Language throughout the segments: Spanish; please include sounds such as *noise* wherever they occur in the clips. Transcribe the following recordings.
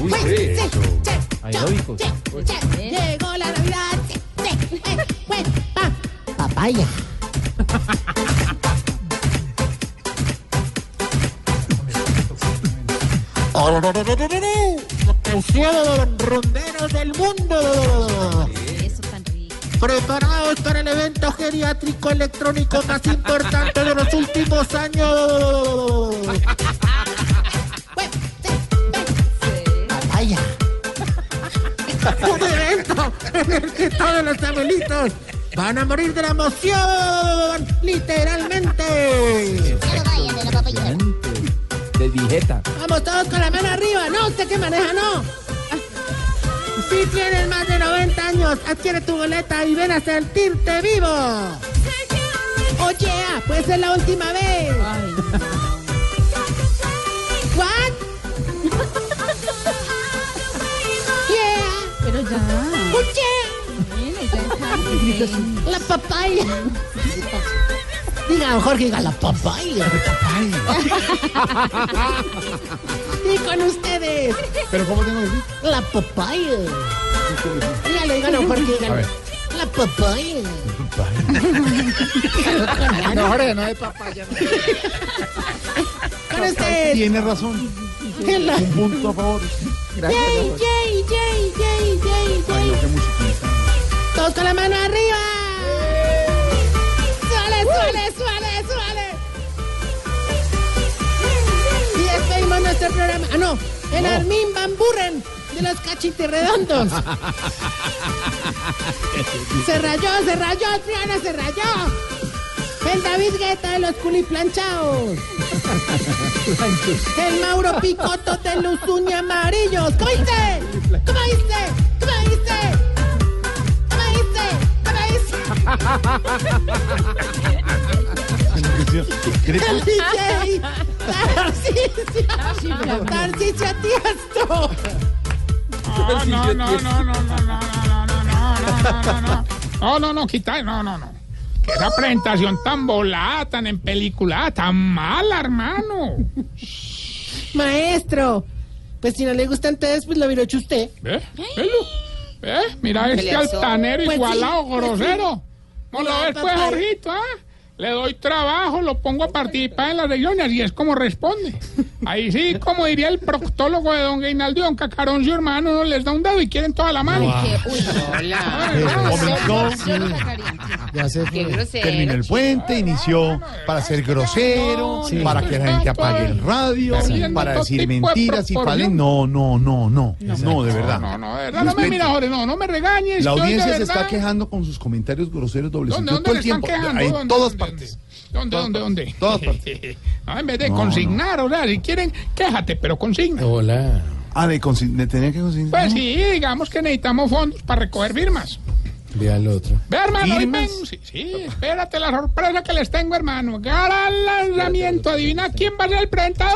Uy, eso. Ahí lo dijo. Llegó la Navidad. Pues, papaya. de los ronderos del mundo. Eso tan rico. Preparados para el evento geriátrico electrónico más importante de los últimos años. Un evento en el que todos los abuelitos van a morir de la emoción, literalmente. De dieta. Vamos todos con la mano arriba. No, usted que maneja, no. Si tienes más de 90 años, adquiere tu boleta y ven a sentirte vivo. Oye, ah, puede ser la última vez. La papaya. Diga, Jorge, diga la papaya. Y *laughs* con ustedes, ¿Pero cómo tengo que decir? la papaya. Dígalo, dígalo, Jorge, dígalo. ver. La papaya. No, Jorge, no de papaya. Con ustedes. Tiene razón. La- Un punto a favor. Gracias. Yay, yay, yay, yay, yay, yay. Todos con la mano arriba. Suale, suale, suale, suale. Y despedimos nuestro programa. Ah, no. El Armin Van Buren de los cachitirredondos. *laughs* se rayó, se rayó, Triana, se rayó. El David Guetta de los culiplanchados. El Mauro Picoto de los uña amarillos. ¿Cómo dice? ¿Cómo dice? ¿Cómo dice? Tarcisio. Tarcisio Tiesto. No, no, no, no, no, no, no, no, no, no, no, no, no. No, no, no, quita, no, no, no. Esa presentación tan volada, tan en película, tan mala, hermano. Maestro. Pues si no le gusta entonces, pues lo viroche usted. ¿Ve? ¿Velo? ¿Ve? Mira este altanero Pues igualado, pues grosero. Vamos a ver, pues, Jorgito, ¿ah? ¿eh? Le doy trabajo, lo pongo a participar en las regiones y es como responde. Ahí sí, como diría el proctólogo de don Gainaldo don Cacarón, su hermano, no les da un dedo y quieren toda la mano. Comenzó, Yo lo sacaría. ya se Qué fue. grosero. Terminó el puente, inició para ser grosero, para que la gente apague el radio, para decir mentiras y falen. No, no, no, no, no, de verdad. No, no, de verdad, no me mira, Jorge, no, no me regañes. La audiencia se está quejando con sus comentarios groseros doble ¿Dónde, sentido dónde todo el tiempo. En ¿Dónde, todas dónde, partes. ¿Dónde, dónde, dónde? Todas partes. No, *laughs* en vez de No, consignar, o sea, si quieren, quéjate, pero consigna. Hola. Ah, de, de tener que consignar. Pues sí, digamos que necesitamos fondos para recoger firmas. Ve al otro. Ve, hermano, vengo. Sí, sí, espérate la sorpresa que les tengo, hermano. Gran lanzamiento. Adivina quién va a ser el presentador.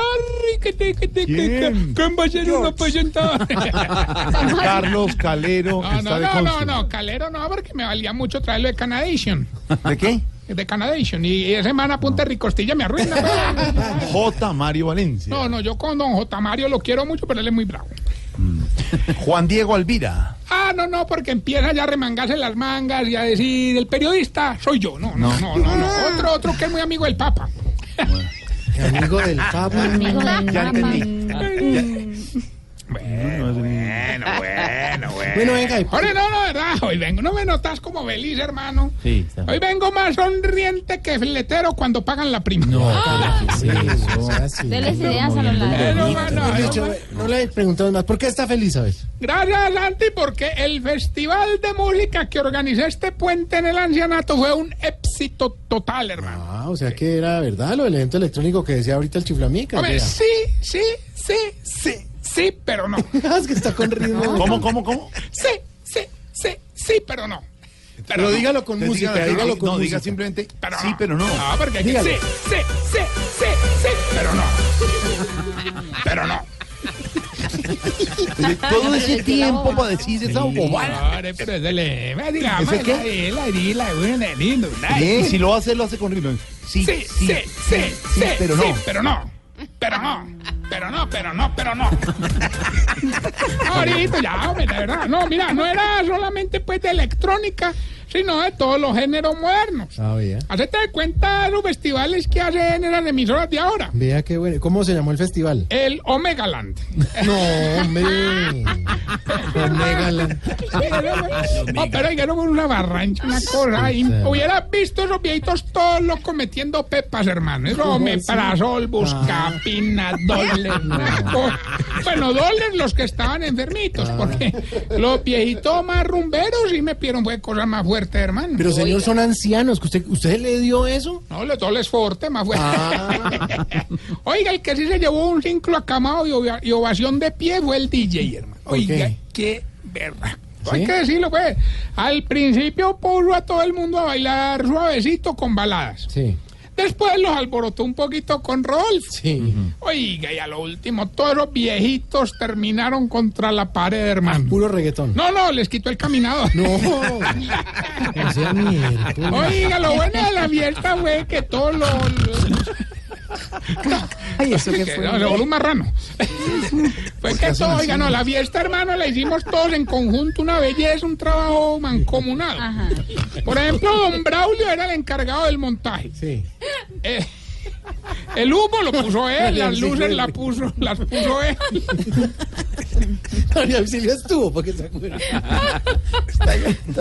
¿Qué te- qué te- qué- ¿Quién? ¿Quién va a ser uno presentador? *laughs* Carlos Calero No, está no, de no, no, no, Calero no, porque me valía mucho traerlo de Canadation. ¿De qué? De Canadation. Y esa semana punta de ricostilla me arruina. *laughs* pues. J. Mario Valencia. No, no, yo con don J. Mario lo quiero mucho, pero él es muy bravo. *laughs* Juan Diego Alvira. Ah, no, no, porque empieza ya a remangarse las mangas y a decir, el periodista soy yo. No, no, no, no, no. Otro, otro que es muy amigo del Papa. *laughs* Amigo del Papa. Ya entendí. Bueno, bueno, bueno, bueno. Bueno, venga. y- Jorge, no, no, verdad, hoy vengo, no me notas como feliz, hermano. Sí, está. Hoy vengo más sonriente que fletero cuando pagan la prima. No, pero ¿qué es eso? Así. Deles ideas a los lados. No le preguntamos más. ¿Por qué está feliz, sabes? Gracias, Santi, porque el festival de música que organizé este puente en el ancianato fue un éxito total, hermano. Ah, o sea que era verdad lo del evento electrónico que decía ahorita el chiflamica. Hombre, sí, sí, sí, sí, sí. pero no. Es que está con ritmo. ¿Cómo, cómo, cómo? Sí, sí, sí, sí, pero no. Pero no. dígalo con Entonces, música, dígalo con no, música. diga simplemente Pero sí, pero no. No, porque hay que sí, sí, sí, sí, sí, pero no. Pero no. Todo ese tiempo para decir esa bobada. Pero es de le, digamos, ¿Ese qué? la lindo, Y si lo hace, lo hace con ritmo. Sí, Sí, sí, sí, sí, sí, pero no. sí, pero no. Pero no, pero no, pero no, pero no. *laughs* Ahorita ya, hombre, de verdad. No, mira, no era solamente pues de electrónica, sino de todos los géneros modernos. Ah, vea. Hacete de cuenta los festivales que hacen en las emisoras de ahora. Vea qué bueno. ¿Cómo se llamó el festival? El Omega Land. *laughs* No, hombre. Omegaland. No, pero oiga, no una barrancha, una cosa. ahí. Hubieras visto esos viejitos todos los cometiendo pepas, hermano. Eso, meprazol, buscapina, una *laughs* cosa. Bueno, dobles los que estaban enfermitos, porque los viejitos más rumberos sí me pidieron fue cosas más fuertes, hermano. Pero señor, son ancianos. que ¿Usted, ¿Usted le dio eso? No, los dobles fuerte, más fuerte. Ah. *laughs* Oiga, el que sí se llevó un ciclo acamado y, y ovación de pie fue el DJ, hermano. ¿Por Oiga, qué? qué verdad. Hay que decirlo, pues. Al principio puso a todo el mundo a bailar suavecito con baladas. Sí. Después los alborotó un poquito con Rolf. Sí. Oiga, y a lo último, todos los viejitos terminaron contra la pared, hermano. Puro reggaetón. No, no, les quitó el caminador. No. *laughs* O sea, miércoles. Oiga, lo bueno de la fiesta fue que todos los... Ay, eso que Que fue. no, un marrano. *laughs* Fue que todo, oiga, no, la fiesta, hermano, la hicimos todos en conjunto, una belleza, un trabajo mancomunado. Por ejemplo, don Braulio era el encargado del montaje. Sí. Eh, el humo lo puso él, las luces las puso, las puso él. María Auxilio estuvo, porque se acuerda.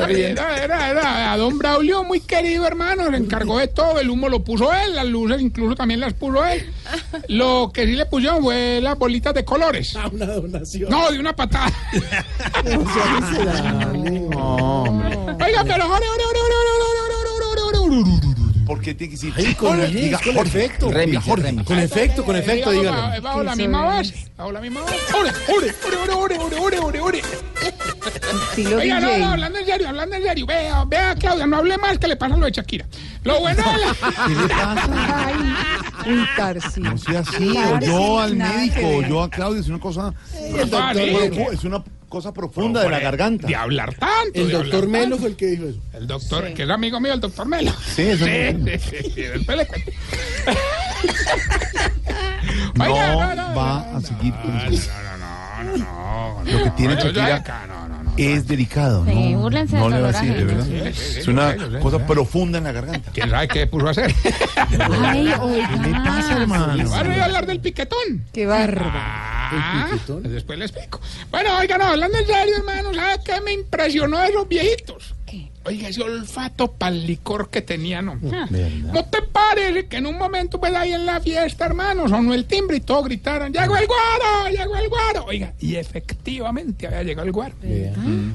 Era, era, era a don Braulio, muy querido hermano, se encargó de todo, el humo lo puso él, las luces incluso también las puso él. Lo que sí le pusieron fue las bolitas de colores. Ah, Una donación. No, de una patada. O sea, miserable. Oiga, pero ore, ore, ore, ¿Por qué tiene que decir? Ay, con, Jorge, remix, diga, con Jorge. efecto. Diga, Jorge. Con efecto, con efecto, dígalo. bajo- Bajo la misma base, bajo la misma base. Ore, ore, ore, ore, ore, ore, ore, ore. Estilo Oiga, no, no, hablando en serio, hablando en serio. Vea, vea, Claudia, no hable más que le pasa lo de Shakira. Lo bueno de la... *laughs* ¿Qué le pasa? *laughs* Ay, un Tarsi. No sea así, o Tarsi, yo al médico, yo a Claudio, es una cosa. Es una cosa profunda de la garganta. De hablar tanto. El doctor Melo fue el que dijo eso. El doctor, que es amigo mío, el doctor Melo. Sí, eso sí, sí, sí, sí, después le cuento. *laughs* No Oiga, no, no, va no, a seguir con no, eso. no, no, no, no, no. Lo que tiene No, Shakira no, no, no. es delicado, ¿no? Sí, búrlense no del le va a decir, de verdad. Sí, sí, Es sí, una sí, sí, cosa sí. profunda en la garganta. ¿Quién sabe qué puso a hacer? Ay, ¿Qué le pasa, hermano? Voy a hablar del piquetón. Qué bárbaro. Ah, ¿El piquetón? después le explico. Bueno, oiga, no, hablando en serio, hermano, ¿sabe qué me impresionó de esos viejitos? Oiga, ese olfato para el licor que tenían, ¿no? ¿No te parece que en un momento, pues ahí en la fiesta, hermano, sonó el timbre y todos gritaron, ¡Llegó el guaro! Oiga, y efectivamente había llegado el guaro.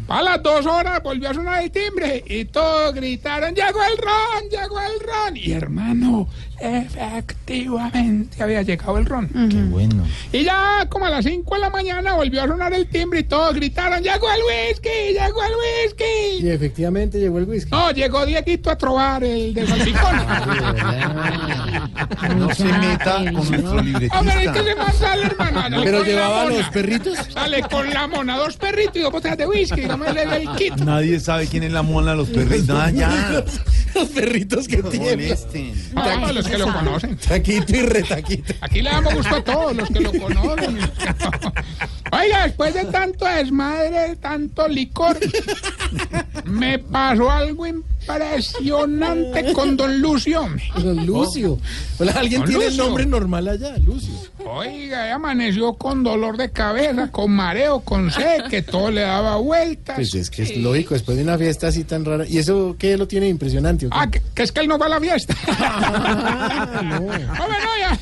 A las dos horas volvió a sonar el timbre y todos gritaron, ¡Llegó el ron! ¡Llegó el ron! Y hermano, efectivamente había llegado el ron. Qué bueno. Y ya como a las 5 de la mañana volvió a sonar el timbre y todos gritaron, ¡Llegó el whisky! ¡Llegó el whisky! Y efectivamente llegó el whisky. No, llegó Dieguito a trobar el de salpicón. *laughs* No se meta con nuestro Hombre, es que libretista. se más sale, hermano. Pero llevaba los perritos. *laughs* Sale con la mona, dos perritos y dos botellas de whisky. No me le el kit. Nadie sabe quién es la mona de los perritos. No, *laughs* ya. Los perritos que No tienen. molesten. No, los que lo conocen. Taquito y retaquito. Aquí le damos gusto a todos los que lo conocen. *laughs* Oiga, después de tanto desmadre, tanto licor, me pasó algo impresionante con don Lucio. Don Lucio. Hola, ¿Alguien Don tiene el Lucio. nombre normal allá? Lucio. Oiga, amaneció con dolor de cabeza, con mareo, con sed, que todo le daba vueltas. Pues es que es lógico, después de una fiesta así tan rara. ¿Y eso qué lo tiene impresionante? Ah, que, que es que él no va a la fiesta. *laughs* Ah, no. *laughs* Hombre, no, ya.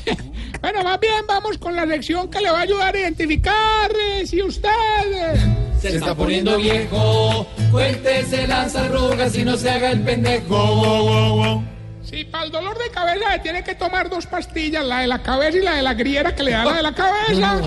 Bueno, más bien vamos con la lección que le va a ayudar a identificar eh, si usted... eh, Se está poniendo viejo, cuéntese las arrugas y no se haga el pendejo. Si para el dolor de cabeza le tiene que tomar dos pastillas, la de la cabeza y la de la griera que le da la de la cabeza.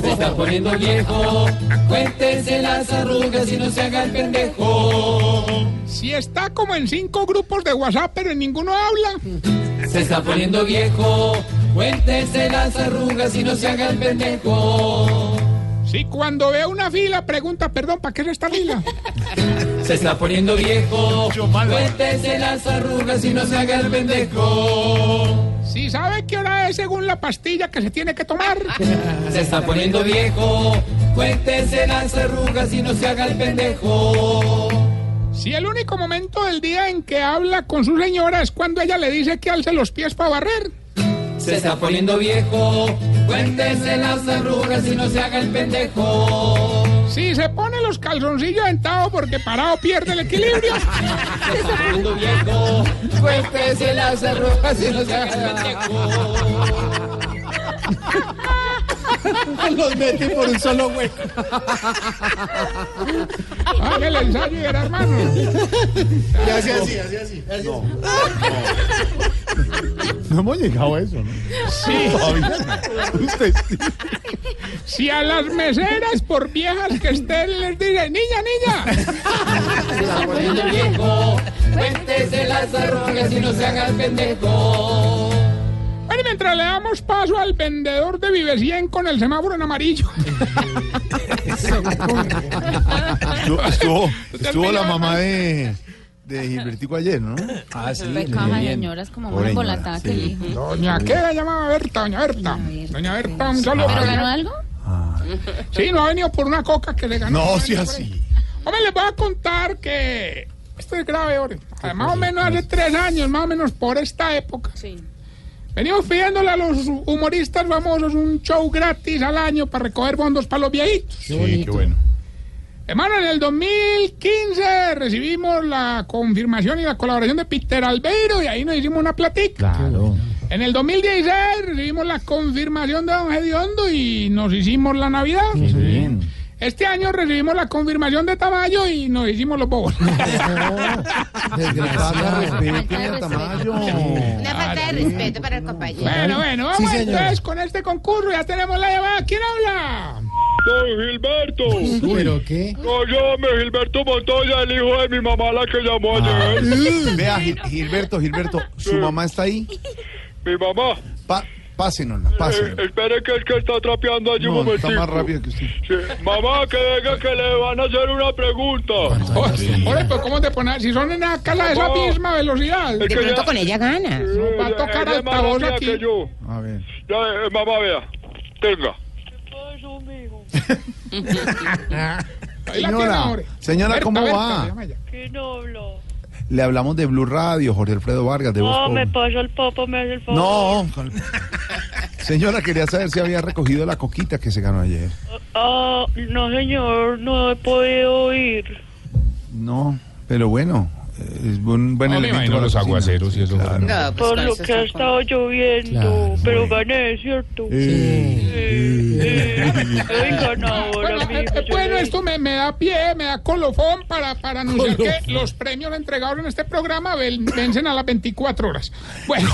Se está poniendo viejo, cuéntese las arrugas y no se haga el pendejo. Si está como en cinco grupos de WhatsApp, pero en ninguno habla. Se está poniendo viejo, cuéntese las arrugas y no se haga el pendejo. Si cuando ve una fila pregunta, perdón, ¿para qué es esta fila? *laughs* Se está poniendo viejo, cuéntese las arrugas y no se haga el pendejo. Si sabe qué hora es según la pastilla que se tiene que tomar. *laughs* Se está poniendo viejo, cuéntese las arrugas y no se haga el pendejo. Si el único momento del día en que habla con su señora es cuando ella le dice que alce los pies para barrer. Se está poniendo viejo, cuéntese las arrugas y no se haga el pendejo. Si se pone los calzoncillos dentados porque parado pierde el equilibrio. *laughs* Se está poniendo viejo, cuéntese las arrugas y no se haga el pendejo. *laughs* *laughs* Los metí por un solo hueco. Haga el ensayo y era hermano. Y así, así, así, así. No, no hemos llegado a eso, ¿no? Sí. Todavía no. Usted sí. Si a las meseras, por viejas que estén, les dice, niña, niña. Poniendo viejo, cuéntese las arrugas y no se haga el pendejo. Mientras le damos paso al vendedor de Vive 100 con el semáforo en amarillo. Estuvo, estuvo, estuvo la mamá de, de Gilbertico ayer, ¿no? Ah, sí. Caja de señoras como señora, embolatada que sí. el hijo. Doña, ¿qué la llamaba Berta? Doña Berta. Doña Berta, un saludo. ¿Pero ganó algo? Sí, no ha venido por una coca que le ganó. No, sí, así. Hombre, les voy a contar que esto es grave, hombre. Más o menos hace tres años, más o menos por esta época. Sí. Venimos pidiéndole a los humoristas famosos un show gratis al año para recoger fondos para los viejitos. Sí, qué bueno. Hermano, en el 2015 recibimos la confirmación y la colaboración de Peter Albeiro y ahí nos hicimos una platica. Claro. En el 2016 recibimos la confirmación de Don Gediondo y nos hicimos la Navidad. Bien. Este año recibimos la confirmación de Tamayo y nos hicimos los bobos. *laughs* Desgraciado. Respete a Tamayo. Una falta de respeto para el compañero. bueno, bueno, vamos entonces con este concurso. Ya tenemos la llamada. ¿Quién habla? Don Gilberto. ¿Pero qué? No, llámame Gilberto Montoya, el hijo de mi mamá, la que llamó ayer. Vea, Gil- Gilberto, Gilberto, ¿su mamá está ahí? Mi mamá. Pa pásenosla, Eh, pásenosla. espere que es que está trapeando allí un No, momentico. está más rápido que usted. Sí. Mamá, que diga que le van a hacer una pregunta. Oye, pues ¿cómo te pones? Si son en la casa de esa misma velocidad. Es De que pronto ya- con ella gana. Eh, va a tocar altavoz aquí. que yo. A ver. Ya, eh, mamá, vea. Tenga. *laughs* Señora, señora, ¿cómo va? se llama ella. Le hablamos de Blue Radio, Jorge Alfredo Vargas, de Voz No, me Populi. el papa, me hace el favor. No. con- Señora, quería saber si había recogido la coquita que se ganó ayer. Ah, no, señor, no he podido ir. No, pero bueno, es un buen No, me elemento imagino para los cocina. aguaceros y eso. Claro. No, pues Por lo que ha estado lloviendo. pero gané, ¿cierto? Sí. Soy ganadora, Bueno, eh, amigo. eh, bueno, esto me, me da pie, me da colofón para, para anunciar que los premios entregados en este programa ven- vencen a las 24 horas. Bueno,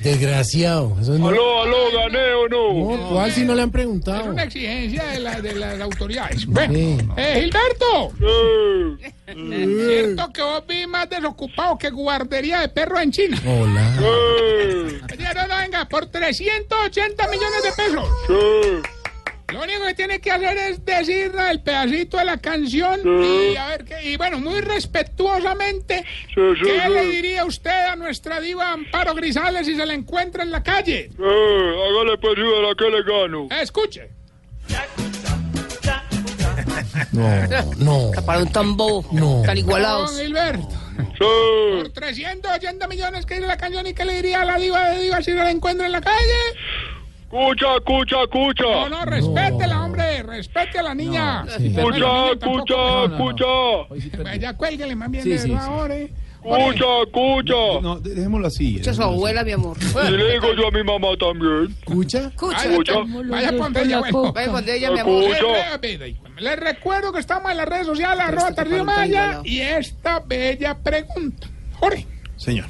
Desgraciado. Eso no, Aló, aló, gané o no. no, ¿Cuál si no le han es preguntado? una exigencia de, la- de las autoridades. Bueno, Sí. eh, Gilberto, Eh, cierto que vos vi más desocupado que guardería de perros en China. Hola. eh, Oye, no, no, venga, por 380 millones de pesos. sí. Lo único que tiene que hacer es decir el pedacito de la canción y a ver qué. Y bueno, muy respetuosamente, Sí, sí, ¿qué sí. le diría usted a nuestra diva Amparo Grisales si se la encuentra en la calle? Eh, hágale pues verá que le gano. Escuche. No, no. Para un tambo. No. Tan Don igualados. Gilberto, Sí. por 380 millones que dice la canción y qué le diría a la diva de diva si se la encuentra en la calle. Escucha, escucha, escucha. No, no, respétela, hombre, respete a la niña. sí. Escucha, escucha. Pues ya cuélguele más bien Sí, de sí, sí. ahora. eh. Escucha, escucha. No, dejémoslo así. Escucha a su abuela, mi amor. *laughs* Y le digo yo a mi mamá también. ¿Escucha? Escucha. Escucha. Vaya ponte ella, bueno. Vaya con ella, mi amor. Escucha. Les, recuerdo que estamos en las redes sociales, arroba tan Maya, y esta bella pregunta. Jorge, Señor.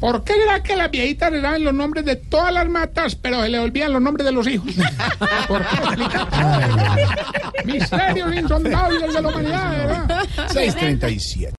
¿Por qué será que las viejitas le dan los nombres de todas las matas, pero se le olvidan los nombres de los hijos? *laughs* ¿Por qué? *laughs* Misterios insondables de la humanidad, ¿verdad? 637.